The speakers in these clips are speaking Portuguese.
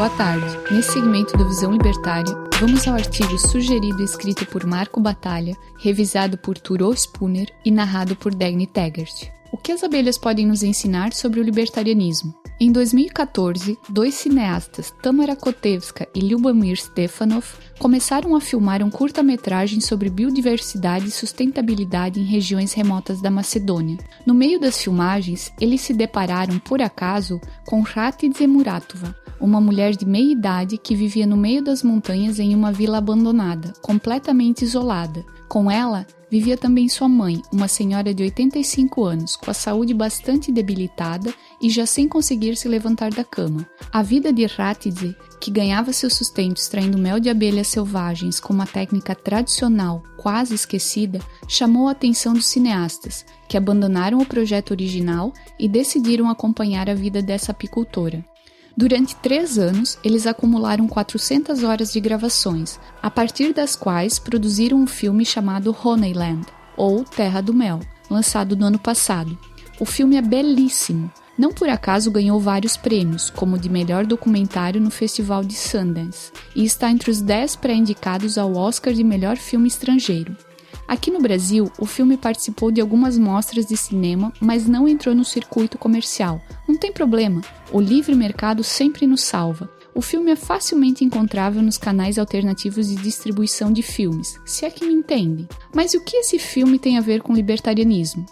Boa tarde. Nesse segmento do Visão Libertária, vamos ao artigo sugerido e escrito por Marco Batalha, revisado por Turo Spooner e narrado por Dagny Taggart. O que as abelhas podem nos ensinar sobre o libertarianismo? Em 2014, dois cineastas, Tamara Kotevska e Lyubomir Stefanov, começaram a filmar um curta-metragem sobre biodiversidade e sustentabilidade em regiões remotas da Macedônia. No meio das filmagens, eles se depararam, por acaso, com Ratidze Muratova, uma mulher de meia idade que vivia no meio das montanhas em uma vila abandonada, completamente isolada. Com ela, vivia também sua mãe, uma senhora de 85 anos, com a saúde bastante debilitada e já sem conseguir se levantar da cama. A vida de Ratidze, que ganhava seu sustento extraindo mel de abelhas selvagens com uma técnica tradicional quase esquecida, chamou a atenção dos cineastas, que abandonaram o projeto original e decidiram acompanhar a vida dessa apicultora. Durante três anos, eles acumularam 400 horas de gravações, a partir das quais produziram um filme chamado Honeyland, ou Terra do Mel, lançado no ano passado. O filme é belíssimo. Não por acaso ganhou vários prêmios, como de melhor documentário no Festival de Sundance, e está entre os 10 pré-indicados ao Oscar de melhor filme estrangeiro. Aqui no Brasil, o filme participou de algumas mostras de cinema, mas não entrou no circuito comercial. Não tem problema, o livre mercado sempre nos salva. O filme é facilmente encontrável nos canais alternativos de distribuição de filmes, se é que me entendem. Mas o que esse filme tem a ver com libertarianismo?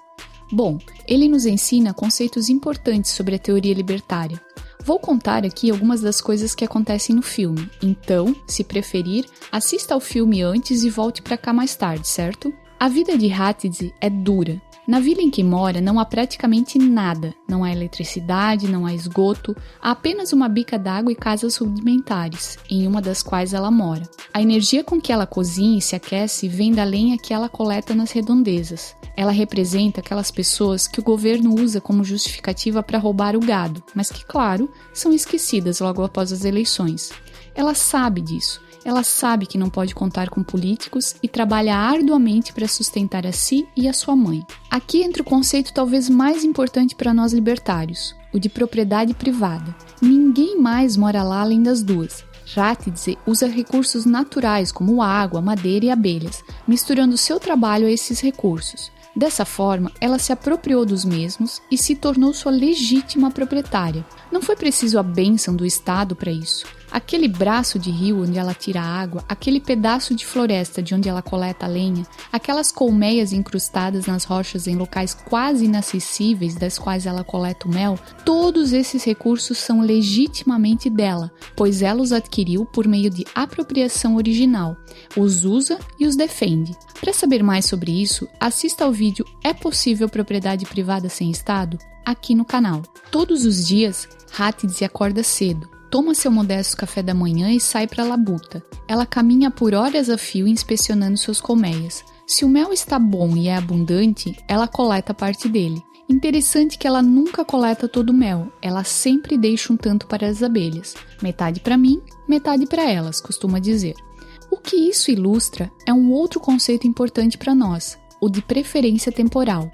Bom, ele nos ensina conceitos importantes sobre a teoria libertária. Vou contar aqui algumas das coisas que acontecem no filme, então, se preferir, assista ao filme antes e volte para cá mais tarde, certo? A vida de Hatidze é dura. Na vila em que mora não há praticamente nada. Não há eletricidade, não há esgoto, há apenas uma bica d'água e casas rudimentares, em uma das quais ela mora. A energia com que ela cozinha e se aquece vem da lenha que ela coleta nas redondezas. Ela representa aquelas pessoas que o governo usa como justificativa para roubar o gado, mas que, claro, são esquecidas logo após as eleições. Ela sabe disso. Ela sabe que não pode contar com políticos e trabalha arduamente para sustentar a si e a sua mãe. Aqui entra o conceito talvez mais importante para nós libertários, o de propriedade privada. Ninguém mais mora lá além das duas. Ratidze usa recursos naturais como água, madeira e abelhas, misturando seu trabalho a esses recursos. Dessa forma, ela se apropriou dos mesmos e se tornou sua legítima proprietária. Não foi preciso a bênção do Estado para isso. Aquele braço de rio onde ela tira água, aquele pedaço de floresta de onde ela coleta lenha, aquelas colmeias incrustadas nas rochas em locais quase inacessíveis das quais ela coleta o mel, todos esses recursos são legitimamente dela, pois ela os adquiriu por meio de apropriação original, os usa e os defende. Para saber mais sobre isso, assista ao vídeo É possível propriedade privada sem Estado? aqui no canal. Todos os dias, Hattie acorda cedo toma seu modesto café da manhã e sai para a labuta. Ela caminha por horas a fio inspecionando suas colmeias. Se o mel está bom e é abundante, ela coleta parte dele. Interessante que ela nunca coleta todo o mel, ela sempre deixa um tanto para as abelhas. Metade para mim, metade para elas, costuma dizer. O que isso ilustra é um outro conceito importante para nós, o de preferência temporal.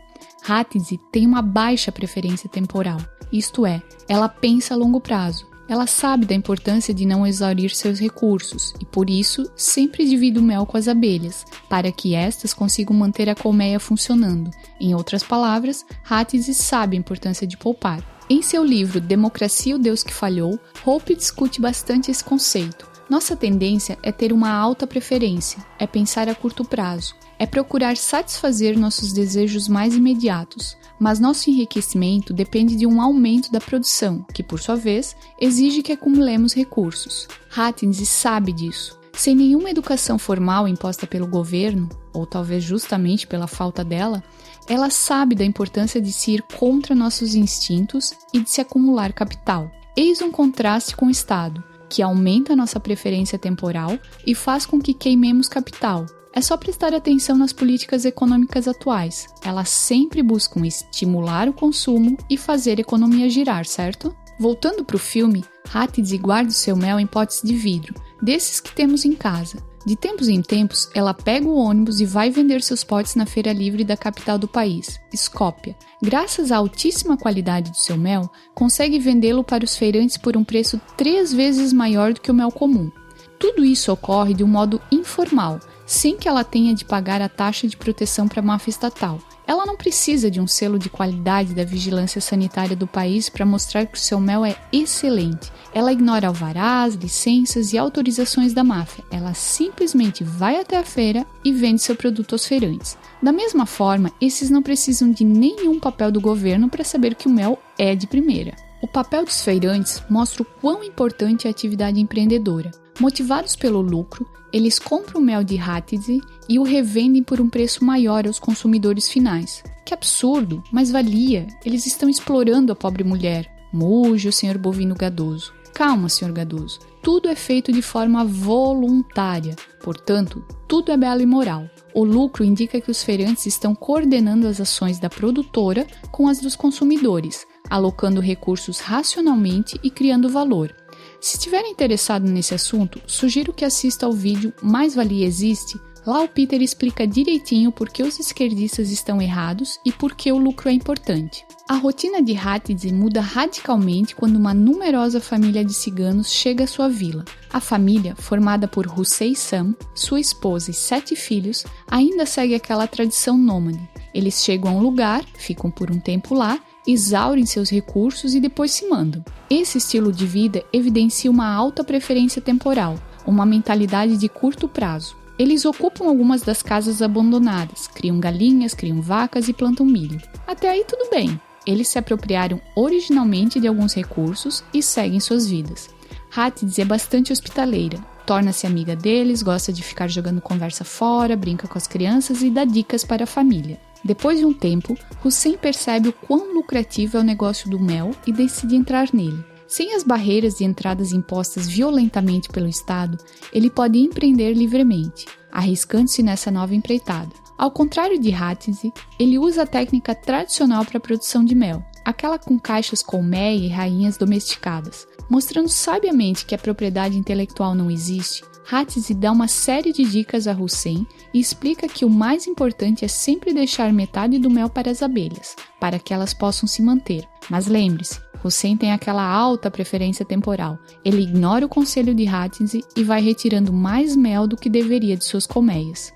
Hatzi tem uma baixa preferência temporal, isto é, ela pensa a longo prazo. Ela sabe da importância de não exaurir seus recursos e, por isso, sempre divide o mel com as abelhas, para que estas consigam manter a colmeia funcionando. Em outras palavras, Hattis sabe a importância de poupar. Em seu livro Democracia o Deus que Falhou, Hope discute bastante esse conceito. Nossa tendência é ter uma alta preferência, é pensar a curto prazo, é procurar satisfazer nossos desejos mais imediatos, mas nosso enriquecimento depende de um aumento da produção, que por sua vez exige que acumulemos recursos. Hattins sabe disso. Sem nenhuma educação formal imposta pelo governo, ou talvez justamente pela falta dela, ela sabe da importância de se ir contra nossos instintos e de se acumular capital. Eis um contraste com o Estado, que aumenta nossa preferência temporal e faz com que queimemos capital, é só prestar atenção nas políticas econômicas atuais. Elas sempre buscam estimular o consumo e fazer a economia girar, certo? Voltando para o filme, Hattie guarda o seu mel em potes de vidro, desses que temos em casa. De tempos em tempos, ela pega o ônibus e vai vender seus potes na feira livre da capital do país, Skopje. Graças à altíssima qualidade do seu mel, consegue vendê-lo para os feirantes por um preço três vezes maior do que o mel comum. Tudo isso ocorre de um modo informal, sem que ela tenha de pagar a taxa de proteção para a máfia estatal. Ela não precisa de um selo de qualidade da vigilância sanitária do país para mostrar que o seu mel é excelente. Ela ignora alvarás, licenças e autorizações da máfia. Ela simplesmente vai até a feira e vende seu produto aos feirantes. Da mesma forma, esses não precisam de nenhum papel do governo para saber que o mel é de primeira. O papel dos feirantes mostra o quão importante é a atividade empreendedora. Motivados pelo lucro, eles compram o mel de Hatidze e o revendem por um preço maior aos consumidores finais. Que absurdo, mas valia. Eles estão explorando a pobre mulher. Muge o senhor bovino gadoso. Calma, senhor gadoso. Tudo é feito de forma voluntária, portanto, tudo é belo e moral. O lucro indica que os feirantes estão coordenando as ações da produtora com as dos consumidores, alocando recursos racionalmente e criando valor. Se estiver interessado nesse assunto, sugiro que assista ao vídeo Mais Valia Existe. Lá o Peter explica direitinho por que os esquerdistas estão errados e por que o lucro é importante. A rotina de Hatidze muda radicalmente quando uma numerosa família de ciganos chega à sua vila. A família, formada por Hussein Sam, sua esposa e sete filhos, ainda segue aquela tradição nômade. Eles chegam a um lugar, ficam por um tempo lá exaurem seus recursos e depois se mandam. Esse estilo de vida evidencia uma alta preferência temporal, uma mentalidade de curto prazo. Eles ocupam algumas das casas abandonadas, criam galinhas, criam vacas e plantam milho. Até aí tudo bem. Eles se apropriaram originalmente de alguns recursos e seguem suas vidas. Hatids é bastante hospitaleira, torna-se amiga deles, gosta de ficar jogando conversa fora, brinca com as crianças e dá dicas para a família. Depois de um tempo, Hussein percebe o quão lucrativo é o negócio do mel e decide entrar nele. Sem as barreiras de entradas impostas violentamente pelo Estado, ele pode empreender livremente, arriscando-se nessa nova empreitada. Ao contrário de Hatzi, ele usa a técnica tradicional para a produção de mel, aquela com caixas colmeia e rainhas domesticadas, mostrando sabiamente que a propriedade intelectual não existe Hatzi dá uma série de dicas a Hussein e explica que o mais importante é sempre deixar metade do mel para as abelhas, para que elas possam se manter. Mas lembre-se, Hussein tem aquela alta preferência temporal. Ele ignora o conselho de Hatzi e vai retirando mais mel do que deveria de suas colmeias.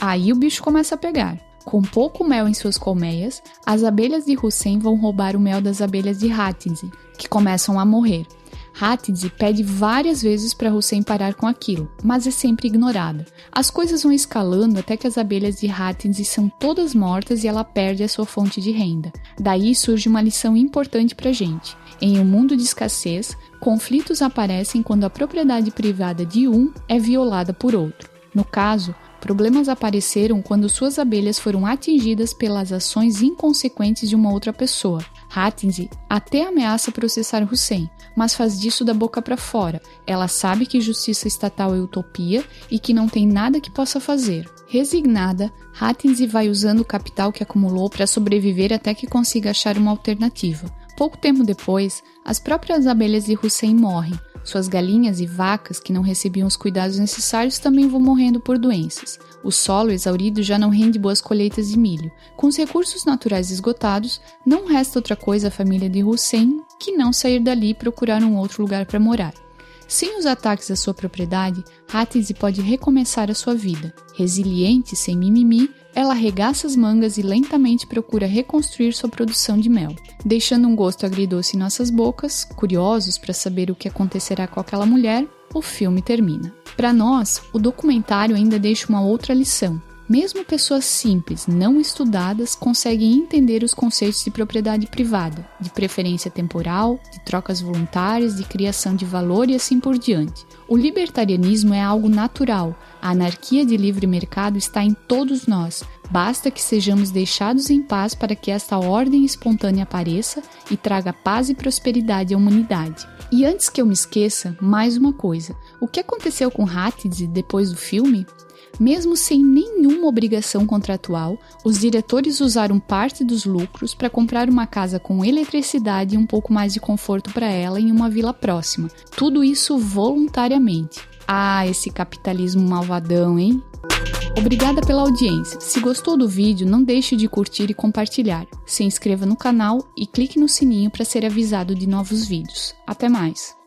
Aí o bicho começa a pegar. Com pouco mel em suas colmeias, as abelhas de Hussein vão roubar o mel das abelhas de Hatzi, que começam a morrer. Hatidze pede várias vezes para Hussein parar com aquilo, mas é sempre ignorada. As coisas vão escalando até que as abelhas de Hatidze são todas mortas e ela perde a sua fonte de renda. Daí surge uma lição importante para gente. Em um mundo de escassez, conflitos aparecem quando a propriedade privada de um é violada por outro. No caso, Problemas apareceram quando suas abelhas foram atingidas pelas ações inconsequentes de uma outra pessoa. Hattinzi até ameaça processar Hussein, mas faz disso da boca para fora. Ela sabe que justiça estatal é utopia e que não tem nada que possa fazer. Resignada, Hattinzi vai usando o capital que acumulou para sobreviver até que consiga achar uma alternativa. Pouco tempo depois, as próprias abelhas de Hussein morrem, suas galinhas e vacas, que não recebiam os cuidados necessários, também vão morrendo por doenças. O solo exaurido já não rende boas colheitas de milho. Com os recursos naturais esgotados, não resta outra coisa à família de Hussein que não sair dali e procurar um outro lugar para morar. Sem os ataques à sua propriedade, Hatzi pode recomeçar a sua vida. Resiliente, sem mimimi, ela arregaça as mangas e lentamente procura reconstruir sua produção de mel. Deixando um gosto agridoce em nossas bocas, curiosos para saber o que acontecerá com aquela mulher, o filme termina. Para nós, o documentário ainda deixa uma outra lição. Mesmo pessoas simples, não estudadas, conseguem entender os conceitos de propriedade privada, de preferência temporal, de trocas voluntárias, de criação de valor e assim por diante. O libertarianismo é algo natural. A anarquia de livre mercado está em todos nós. Basta que sejamos deixados em paz para que esta ordem espontânea apareça e traga paz e prosperidade à humanidade. E antes que eu me esqueça, mais uma coisa. O que aconteceu com Hatidze depois do filme? Mesmo sem nenhuma obrigação contratual, os diretores usaram parte dos lucros para comprar uma casa com eletricidade e um pouco mais de conforto para ela em uma vila próxima. Tudo isso voluntariamente. Ah, esse capitalismo malvadão, hein? Obrigada pela audiência. Se gostou do vídeo, não deixe de curtir e compartilhar. Se inscreva no canal e clique no sininho para ser avisado de novos vídeos. Até mais!